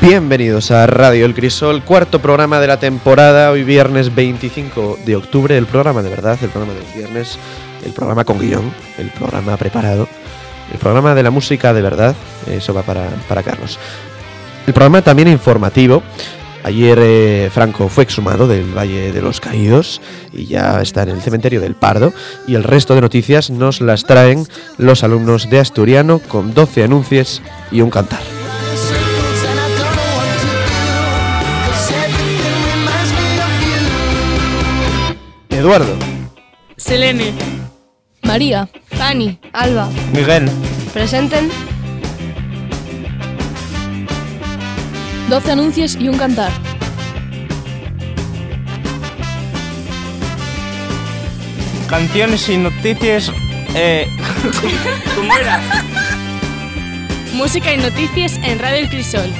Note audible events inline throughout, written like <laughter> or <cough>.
Bienvenidos a Radio El Crisol, cuarto programa de la temporada, hoy viernes 25 de octubre, el programa de verdad, el programa del viernes, el programa con guion, el programa preparado, el programa de la música de verdad, eso va para, para Carlos. El programa también informativo, ayer eh, Franco fue exhumado del Valle de los Caídos y ya está en el cementerio del Pardo y el resto de noticias nos las traen los alumnos de Asturiano con 12 anuncios y un cantar. Eduardo. Selene. María, Fanny. Alba, Miguel. presenten 12 anuncios y un cantar. Canciones y noticias. Eh, <laughs> ¿Cómo era? Música y noticias en Radio El Crisol.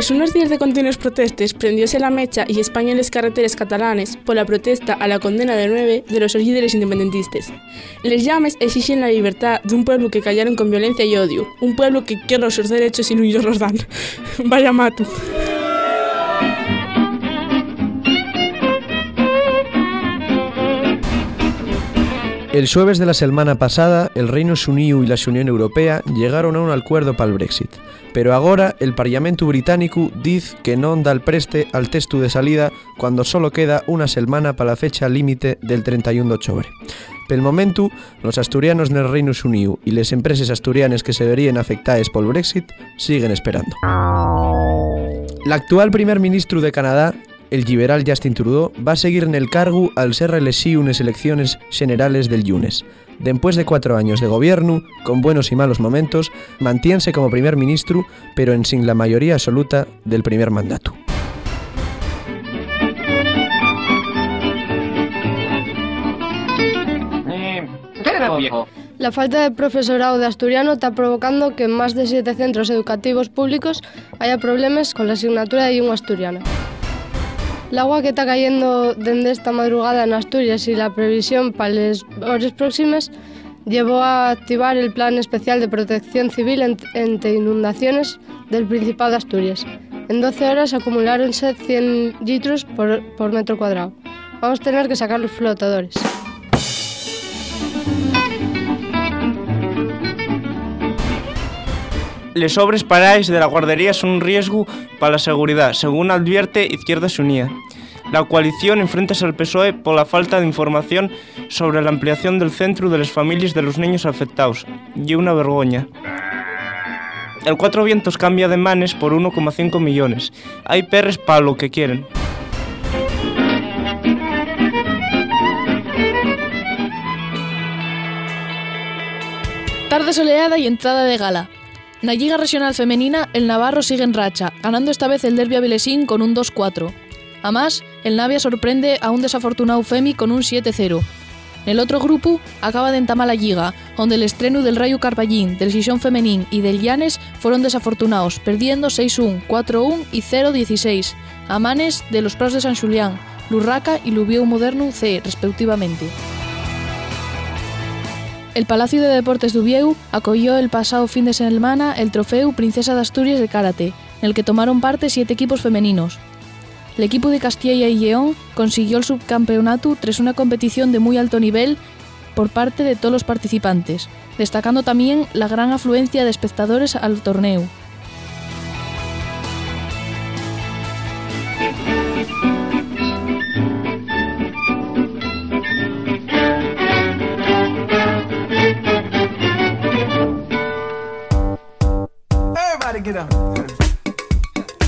Tras unos días de continuos protestes, prendióse la mecha y España en las carreteras catalanes por la protesta a la condena de nueve de los líderes independentistas. Les llames exigen la libertad de un pueblo que callaron con violencia y odio, un pueblo que quiere sus derechos y no los dan. <laughs> Vaya mato. El jueves de la semana pasada, el Reino Unido y la Unión Europea llegaron a un acuerdo para el Brexit. Pero agora el Parlamento británico diz que non dá el preste al texto de salida cuando solo queda una semana para la fecha límite del 31 de octubre. Pel momento, los asturianos del Reino Unido y las empresas asturianas que se verían afectadas por el Brexit siguen esperando. L'actual primer ministro de Canadá, el liberal Justin Trudeau, va a seguir en el cargo al ser reelegido en las elecciones generales del lunes. Después de cuatro años de gobierno, con buenos y malos momentos, mantiense como primer ministro, pero en sin la mayoría absoluta del primer mandato. La falta de profesorado de asturiano está provocando que en más de siete centros educativos públicos haya problemas con la asignatura de lengua asturiana. El agua que está cayendo desde esta madrugada en Asturias y la previsión para las horas próximas llevó a activar el Plan Especial de Protección Civil ante inundaciones del Principado de Asturias. En 12 horas acumuláronse 100 litros por, por metro cuadrado. Vamos a tener que sacar los flotadores. Les obres paráis de la guardería son un riesgo para la seguridad, según advierte Izquierda Unida. La coalición enfrenta al PSOE por la falta de información sobre la ampliación del centro de las familias de los niños afectados. Y una vergoña. El Cuatro Vientos cambia de manes por 1,5 millones. Hay perres para lo que quieren. Tarde soleada y entrada de gala. La Liga Regional Femenina, el Navarro sigue en racha, ganando esta vez el Derby Avilesín con un 2-4. Además, el Navia sorprende a un desafortunado Femi con un 7-0. En el otro grupo, acaba de entamar la Liga, donde el estreno del Rayo Carballín, del Sison Femenín y del Llanes fueron desafortunados, perdiendo 6-1, 4-1 y 0-16, a manes de los Prados de San Julián, Lurraca y Lubieu Moderno C, respectivamente. El Palacio de Deportes de Ubieu acogió el pasado fin de semana el trofeo Princesa de Asturias de Karate, en el que tomaron parte siete equipos femeninos. El equipo de Castilla y León consiguió el subcampeonato tras una competición de muy alto nivel por parte de todos los participantes, destacando también la gran afluencia de espectadores al torneo.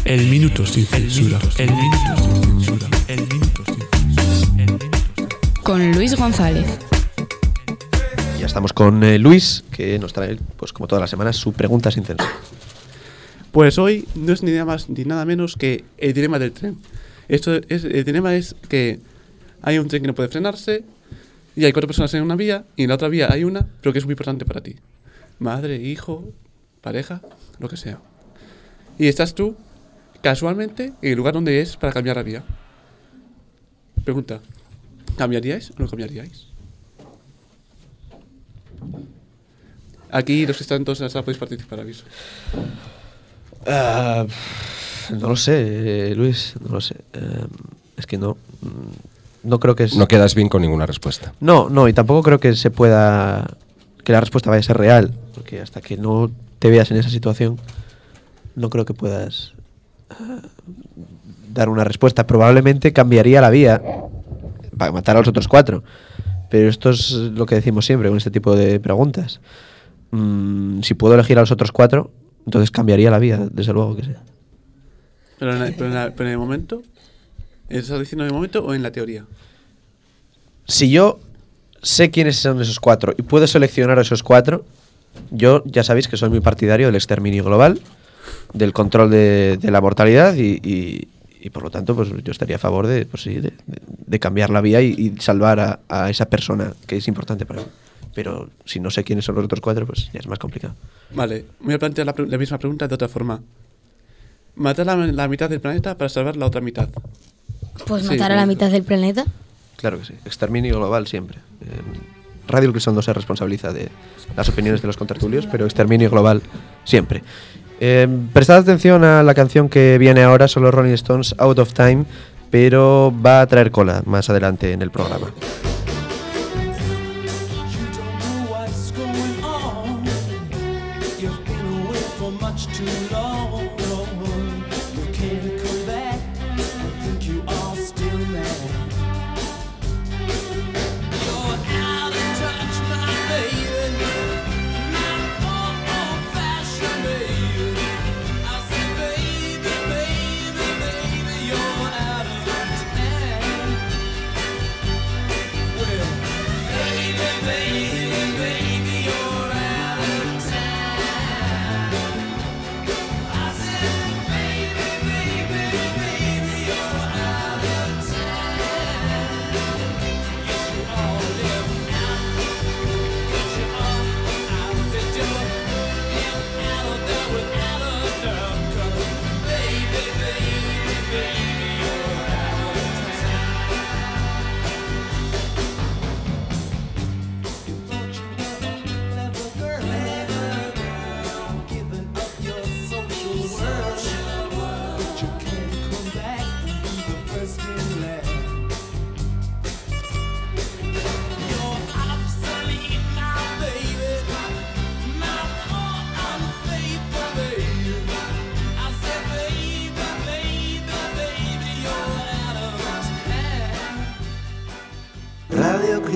El minuto sin censura. El minuto sin censura. El minuto sin censura. Con Luis González. Ya estamos con eh, Luis, que nos trae, pues como todas las semanas, su pregunta sin censura. Pues hoy no es ni nada más ni nada menos que el dilema del tren. Esto es, el dilema es que hay un tren que no puede frenarse y hay cuatro personas en una vía y en la otra vía hay una, pero que es muy importante para ti. Madre, hijo, pareja, lo que sea. Y estás tú, casualmente, en el lugar donde es para cambiar la vía. Pregunta, ¿cambiaríais o no cambiaríais? Aquí los que están todos en la sala podéis participar, aviso. Ah, no lo sé, eh, Luis, no lo sé. Eh, es que no. mm, No creo que es. No quedas bien con ninguna respuesta. No, no, y tampoco creo que se pueda. que la respuesta vaya a ser real. Porque hasta que no te veas en esa situación, no creo que puedas ah, dar una respuesta. Probablemente cambiaría la vía para matar a los otros cuatro. Pero esto es lo que decimos siempre con este tipo de preguntas. Mm, si puedo elegir a los otros cuatro, entonces cambiaría la vía, desde luego que sí. Pero en, pero en la- pero en el momento, ¿estás diciendo en el momento o en la teoría? si yo sé quiénes son esos cuatro y puedo seleccionar a esos cuatro, yo ya sabéis que soy muy partidario del exterminio global, del control de, de la mortalidad y, y- y, por lo tanto pues yo estaría a favor de, pues, sí, de, cambiar la vía y, y salvar a, a esa persona que es importante para mí. Pero si no sé quiénes son los otros cuatro, pues ya es más complicado. Vale, voy a plantear la, pre- la misma pregunta de otra forma. Matar la, la mitad del planeta para salvar la otra mitad. Pues Sí, matar a la mitad del planeta. Claro que sí, exterminio global siempre. Eh, Radio Crisol no se responsabiliza de las opiniones de los contertulios, pero exterminio global siempre. Eh, prestad atención a la canción que viene ahora, solo Rolling Stones, Out of Time, pero va a traer cola más adelante en el programa.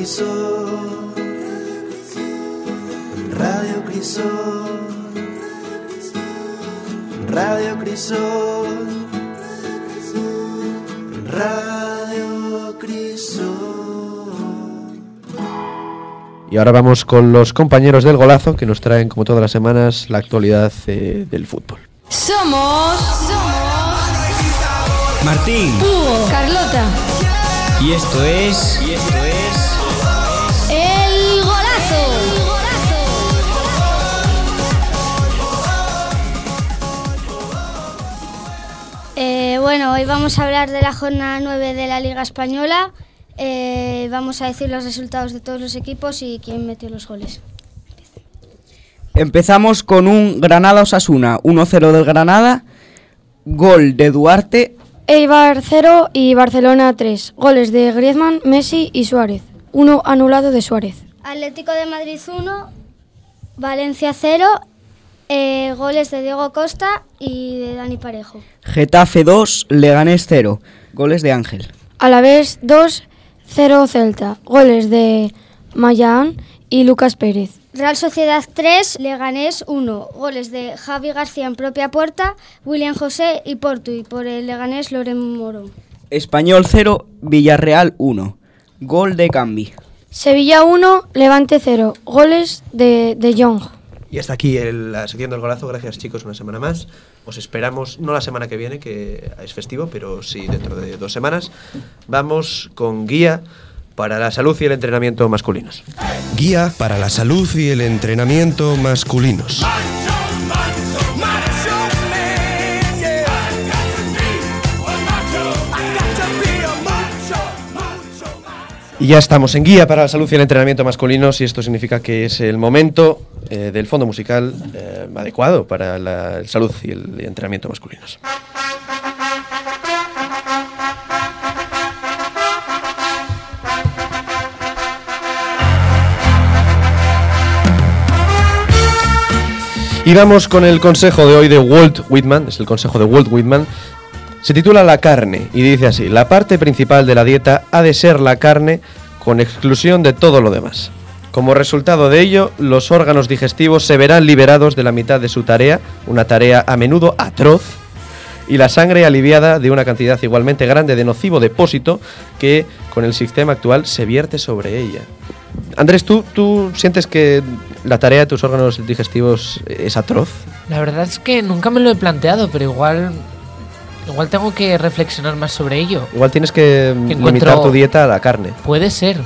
Crisol. Radio Crisol. Radio Crisol. Radio Crisol. Y ahora vamos con los compañeros del golazo que nos traen, como todas las semanas, la actualidad eh, del fútbol. Somos. Somos. Martín. Hugo. Carlota. Y esto es. Y esto es. Bueno, hoy vamos a hablar de la jornada 9 de la Liga Española. Eh, vamos a decir los resultados de todos los equipos y quién metió los goles. Empezamos con un Granada Osasuna 1-0 del Granada. Gol de Duarte Eibar 0 y Barcelona 3. Goles de Griezmann, Messi y Suárez. Uno anulado de Suárez. Atlético de Madrid 1, Valencia 0, eh, goles de Diego Costa y de Dani Parejo. Getafe 2, Leganés 0. Goles de Ángel. Alavés 2, 0 Celta. Goles de Mayán y Lucas Pérez. Real Sociedad 3, Leganés 1, goles de Javi García en propia puerta, William José y Porto y por el Leganés Loren Moro. Español 0, Villarreal 1. Gol de Cambi. Sevilla 1, Levante 0. Goles de, de Jong. Y hasta aquí el- la sección del golazo. Gracias, chicos, una semana más. Os esperamos, no la semana que viene, que es festivo, pero sí dentro de dos semanas. Vamos con guía para la salud y el entrenamiento masculinos. Guía para la salud y el entrenamiento masculinos. Y ya estamos en guía para la salud y el entrenamiento masculinos y esto significa que es el momento eh, del fondo musical eh, adecuado para la salud y el entrenamiento masculinos. Y vamos con el consejo de hoy de Walt Whitman, es el consejo de Walt Whitman. Se titula La carne y dice así, la parte principal de la dieta ha de ser la carne con exclusión de todo lo demás. Como resultado de ello, los órganos digestivos se verán liberados de la mitad de su tarea, una tarea a menudo atroz, y la sangre aliviada de una cantidad igualmente grande de nocivo depósito que con el sistema actual se vierte sobre ella. Andrés, ¿tú, ¿tú sientes que la tarea de tus órganos digestivos es atroz? La verdad es que nunca me lo he planteado, pero igual. Igual tengo que reflexionar más sobre ello. Igual tienes que Encuentro- limitar tu dieta a la carne. Puede ser.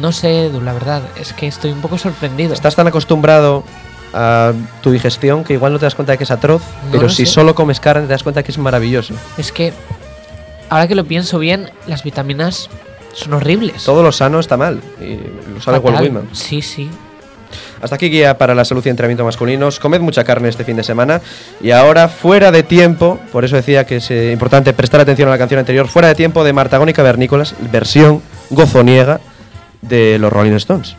No sé, Edu, la verdad. Es que estoy un poco sorprendido. Estás tan acostumbrado a tu digestión que igual no te das cuenta de que es atroz, No pero si sé. solo comes carne te das cuenta que es maravilloso. Es que. Ahora que lo pienso bien, las vitaminas son horribles. Todo lo sano está mal, y lo sabe Walt. Sí, sí. Hasta aquí guía para la salud y entrenamiento masculinos. Comed mucha carne este fin de semana. Y ahora, fuera de tiempo, por eso decía que es eh, importante prestar atención a la canción anterior, fuera de tiempo de Martagónica Vernícolas, versión gozoniega de los Rolling Stones.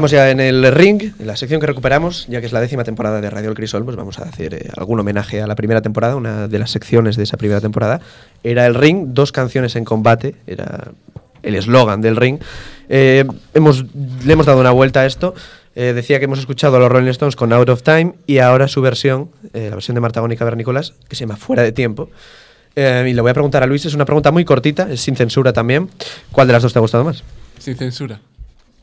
Estamos ya en el ring, en la sección que recuperamos, ya que es la décima temporada de Radio El Crisol, pues vamos a hacer eh, algún homenaje a la primera temporada, una de las secciones de esa primera temporada. Era el ring, dos canciones en combate, era el eslogan del ring. Eh, hemos, le hemos dado una vuelta a esto. Eh, decía que hemos escuchado a los Rolling Stones con Out of Time y ahora su versión, la versión de Marta Gónica Vernícolas, que se llama Fuera de Tiempo. Y le voy a preguntar a Luis, es una pregunta muy cortita, es sin censura también. ¿Cuál de las dos te ha gustado más? Sin censura.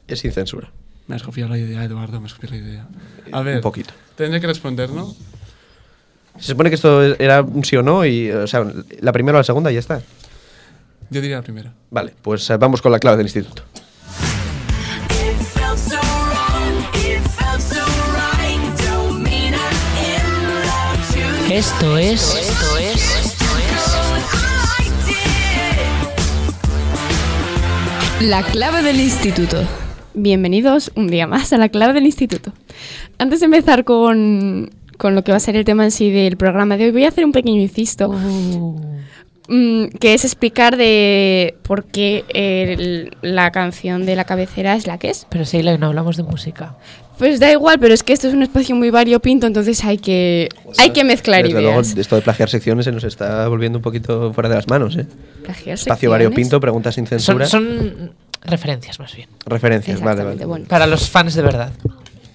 Es sin censura. Me has copiado la idea, Eduardo, me has copiado la idea. A ver, Un poquito. tendré que responder, ¿no? Se supone que esto era un sí o no y, o sea, la primera o la segunda y ya está. Yo diría la primera. Vale, pues eh, vamos con la clave del instituto. Esto es. Esto es. La clave del instituto. Bienvenidos un día más a la clave del instituto. Antes de empezar con, con lo que va a ser el tema en sí del programa de hoy, voy a hacer un pequeño incisto. mm, que es explicar de por qué el- la canción de la cabecera es la que es. Pero Sheila, no hablamos de música. Pues da igual, pero es que esto es un espacio muy variopinto, entonces hay que, hay que mezclar Desde ideas. luego, esto de plagiar secciones se nos está volviendo un poquito fuera de las manos, ¿eh? Plagiar Espacio secciones. variopinto, preguntas sin Son, censura. son referencias más bien. Referencias, vale, vale. Exactamente, bueno. Para los fans de verdad.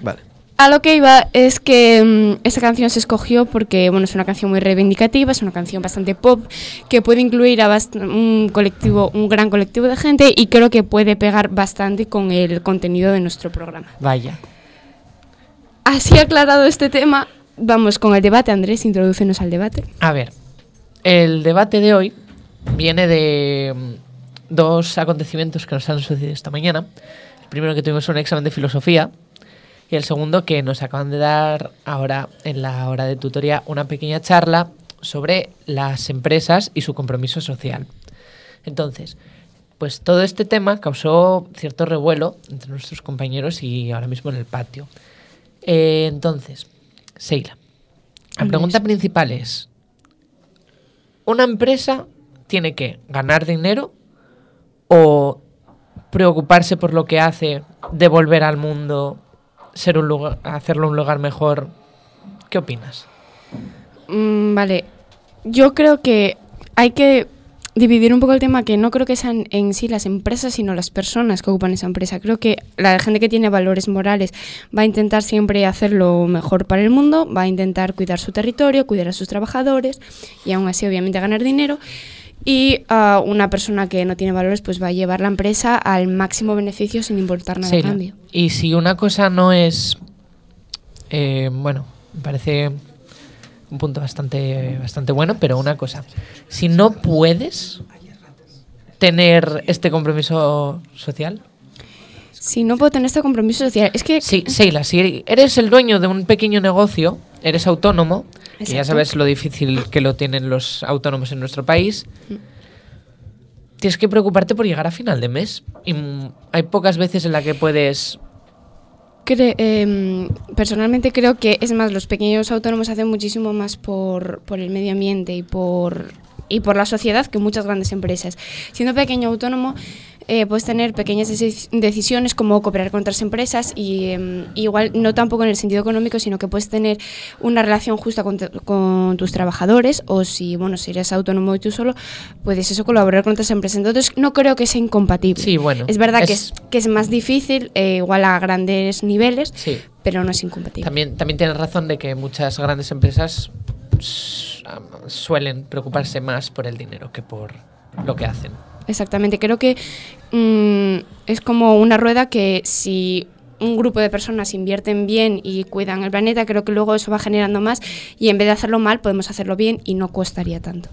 Vale. A lo que iba es que mm, esta canción se escogió porque bueno, es una canción muy reivindicativa, es una canción bastante pop que puede incluir a bast- un colectivo, un gran colectivo de gente y creo que puede pegar bastante con el contenido de nuestro programa. Vaya. Así aclarado este tema, vamos con el debate. Andrés, introdúcenos al debate. A ver, el debate de hoy viene de mm, dos acontecimientos que nos han sucedido esta mañana. El primero que tuvimos un examen de filosofía y el segundo que nos acaban de dar ahora en la hora de tutoría una pequeña charla sobre las empresas y su compromiso social. Entonces, pues todo este tema causó cierto revuelo entre nuestros compañeros y ahora mismo en el patio. Eh, entonces, Seila, la pregunta principal es, ¿una empresa tiene que ganar dinero o preocuparse por lo que hace, devolver al mundo, ser un lugar, hacerlo un lugar mejor? ¿Qué opinas? Mm, vale, yo creo que hay que dividir un poco el tema que no creo que sean en sí las empresas, sino las personas que ocupan esa empresa. Creo que la gente que tiene valores morales va a intentar siempre hacer lo mejor para el mundo, va a intentar cuidar su territorio, cuidar a sus trabajadores y aún así obviamente ganar dinero. Y ah, una persona que no tiene valores pues va a llevar la empresa al máximo beneficio sin importar nada a Seila, cambio. Y si una cosa no es, eh, bueno, me parece un punto bastante, bastante bueno, pero una cosa, si no puedes tener este compromiso social, Si no puedo tener este compromiso social, es que... Sí, Seila, si eres el dueño de un pequeño negocio, eres autónomo, ya sabes lo difícil que lo tienen los autónomos en nuestro país, tienes que preocuparte por llegar a final de mes. Y mm, hay pocas veces en las que puedes... Cre- em, personalmente creo que, es más, los pequeños autónomos hacen muchísimo más por, por el medio ambiente y por, y por la sociedad que muchas grandes empresas. Siendo pequeño autónomo, eh, puedes tener pequeñas deci- decisiones como cooperar con otras empresas y em, igual no tampoco en el sentido económico, sino que puedes tener una relación justa con, con tus trabajadores o si, bueno, si eres autónomo y tú solo, puedes eso colaborar con otras empresas. Entonces no creo que sea incompatible. Sí, bueno, Es verdad que, es- es, que es más difícil, eh, igual a grandes niveles, Sí. pero no es incompatible. También, también tienes razón de que muchas grandes empresas s- am- suelen preocuparse más por el dinero que por lo que hacen. Exactamente, creo que mm, es como una rueda que si un grupo de personas invierten bien y cuidan el planeta, creo que luego eso va generando más y en vez de hacerlo mal podemos hacerlo bien y no costaría tanto.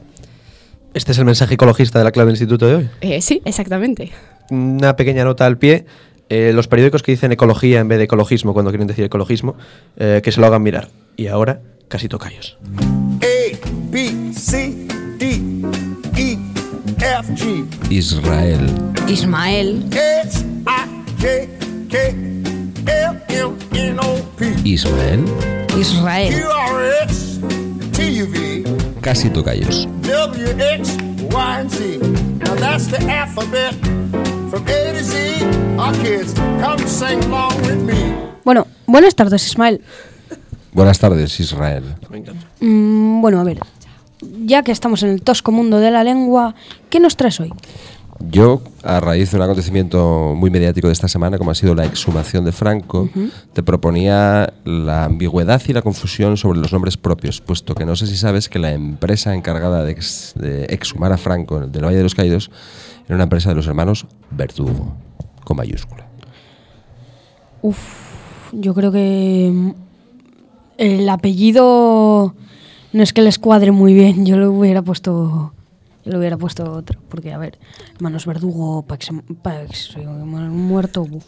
Este es el mensaje ecologista de la clave del instituto de hoy. Eh, sí, exactamente. Una pequeña nota al pie. eh, los periódicos que dicen ecología en vez de ecologismo, cuando quieren decir ecologismo, eh, que se lo hagan mirar. Y ahora, casi tocayos. A, B, C, Israel. Ismael. H, I, J, K, L, M, N, O, P, Ismael. Israel. Q, R, S, T, U, V, Casi tocayos. W, X, Y, and Z. Now that's the alphabet from A to Z. Our kids, come sing along with me. Bueno, buenas tardes, Ismael. Buenas tardes, Israel. Mm, bueno, a ver, ya que estamos en el tosco mundo de la lengua, ¿qué nos traes hoy? Yo, a raíz de un acontecimiento muy mediático de esta semana, como ha sido la exhumación de Franco, te proponía la ambigüedad y la confusión sobre los nombres propios, puesto que no sé si sabes que la empresa encargada de, ex- de exhumar a Franco del Valle de los Caídos era una empresa de los hermanos Verdugo, con mayúscula. Uf, yo creo que el apellido no es que les cuadre muy bien. Yo lo hubiera puesto. Yo lo hubiera puesto otro. Porque, a ver, hermanos Verdugo, Pax, Pax muerto. uf.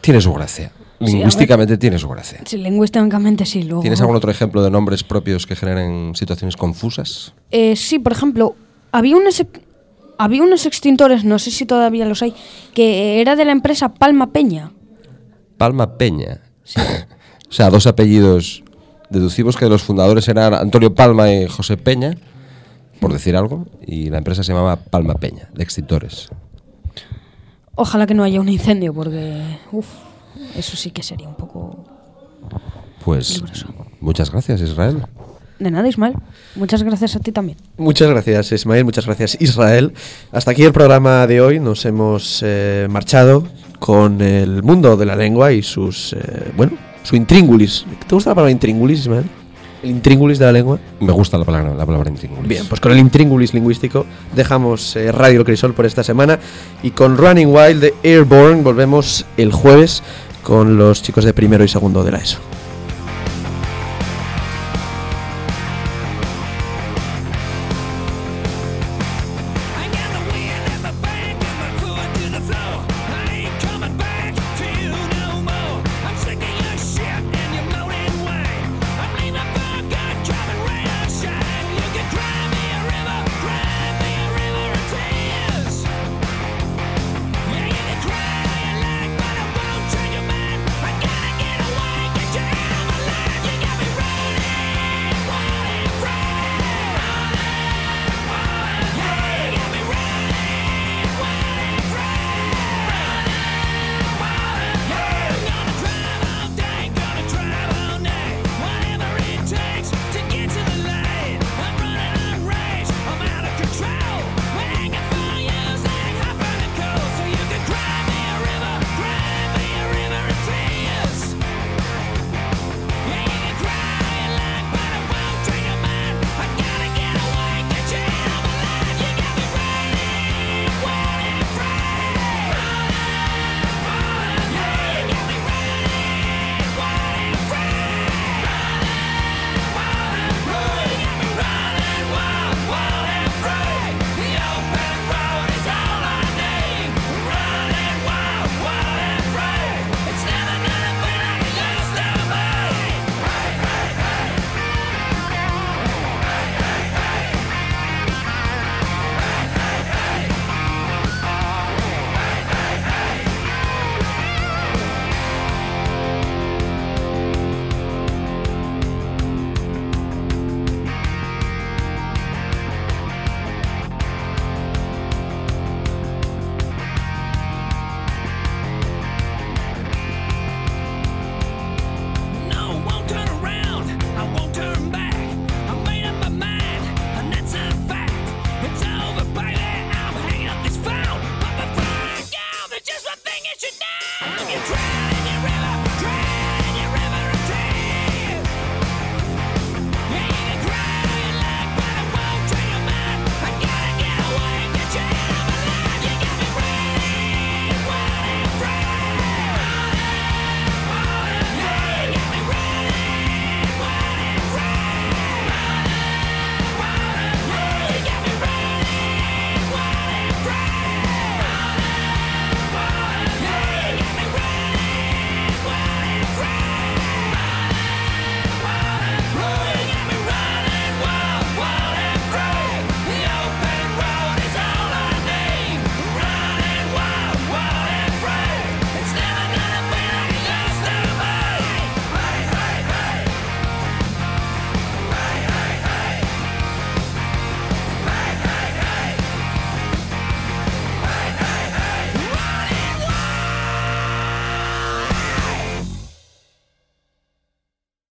Tiene su gracia. Sí. Lingüísticamente tiene su gracia. Sí, lingüísticamente sí. Luego, ¿Tienes algún otro ejemplo de nombres propios que generen situaciones confusas? Eh, sí, por ejemplo, había unos, había unos extintores, no sé si todavía los hay, que era de la empresa Palma Peña. Palma Peña. <laughs> o sea, dos apellidos deducimos que los fundadores eran Antonio Palma y José Peña, por decir algo, y la empresa se llamaba Palma Peña, de extintores. Ojalá que no haya un incendio, porque uf, eso sí que sería un poco... Pues muchas gracias, Israel. De nada, Ismael. Muchas gracias a ti también. Muchas gracias, Ismael. Muchas gracias, Israel. Hasta aquí el programa de hoy. Nos hemos eh, marchado con el mundo de la lengua y sus. eh, bueno, su intríngulis. ¿Te gusta la palabra intríngulis, Ismael? El intríngulis de la lengua. Me gusta la palabra, la palabra intríngulis. Bien, pues con el intríngulis lingüístico dejamos eh, Radio Crisol por esta semana y con Running Wild de Airborne volvemos el jueves con los chicos de primero y segundo de la ESO.